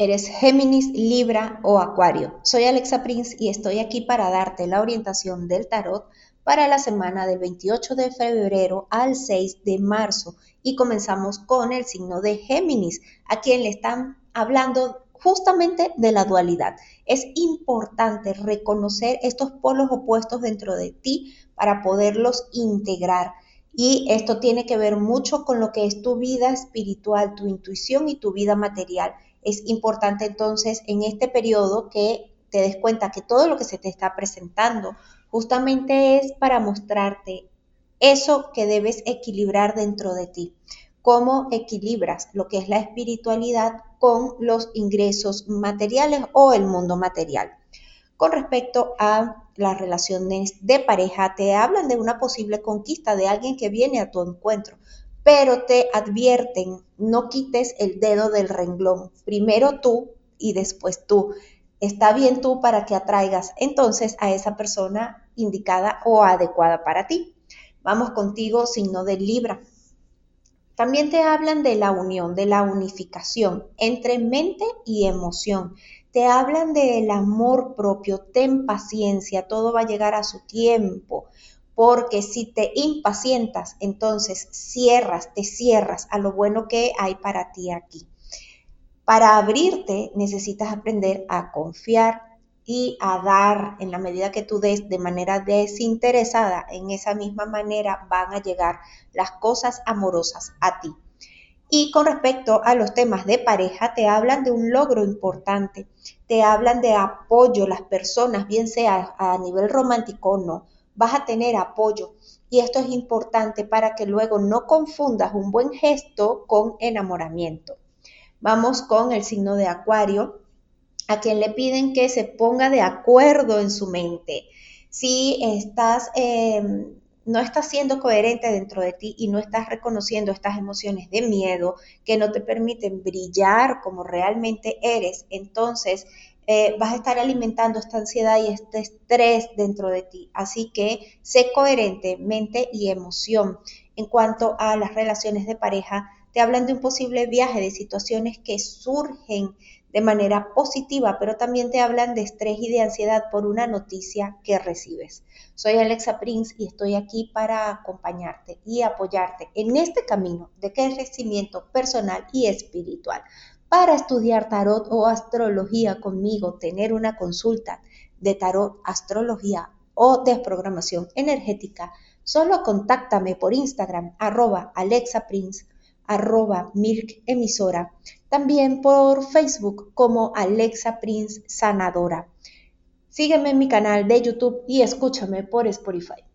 Eres Géminis, Libra o Acuario. Soy Alexa Prince y estoy aquí para darte la orientación del tarot para la semana del 28 de febrero al 6 de marzo. Y comenzamos con el signo de Géminis, a quien le están hablando justamente de la dualidad. Es importante reconocer estos polos opuestos dentro de ti para poderlos integrar. Y esto tiene que ver mucho con lo que es tu vida espiritual, tu intuición y tu vida material es importante entonces en este periodo que te des cuenta que todo lo que se te está presentando justamente es para mostrarte eso que debes equilibrar dentro de ti. Cómo equilibras lo que es la espiritualidad con los ingresos materiales o el mundo material. Con respecto a las relaciones de pareja, te hablan de una posible conquista de alguien que viene a tu encuentro pero te advierten, no quites el dedo del renglón, primero tú y después tú. Está bien tú para que atraigas entonces a esa persona indicada o adecuada para ti. Vamos contigo, signo de Libra. También te hablan de la unión, de la unificación entre mente y emoción. Te hablan del amor propio, ten paciencia, todo va a llegar a su tiempo porque si te impacientas, entonces cierras, te cierras a lo bueno que hay para ti aquí. Para abrirte necesitas aprender a confiar y a dar en la medida que tú des de manera desinteresada, en esa misma manera van a llegar las cosas amorosas a ti. Y con respecto a los temas de pareja, te hablan de un logro importante, te hablan de apoyo, las personas, bien sea a nivel romántico o no, vas a tener apoyo. Y esto es importante para que luego no confundas un buen gesto con enamoramiento. Vamos con el signo de Acuario, a quien le piden que se ponga de acuerdo en su mente. Si estás, em, no estás siendo coherente dentro de ti y no estás reconociendo estas emociones de miedo que no te permiten brillar como realmente eres, entonces eh, vas a estar alimentando esta ansiedad y este estrés dentro de ti. Así que sé coherente, mente y emoción. En cuanto a las relaciones de pareja, te hablan de un posible viaje, de situaciones que surgen de manera positiva, pero también te hablan de estrés y de ansiedad por una noticia que recibes. Soy Alexa Prince y estoy aquí para acompañarte y apoyarte en este camino de crecimiento personal y espiritual para estudiar tarot o astrología conmigo, tener una consulta de tarot, astrología o desprogramación energética, solo contáctame por Instagram arroba alexaprince arroba también por Facebook como Alexa Prince Sanadora. Sígueme en mi canal de YouTube y escúchame por Spotify.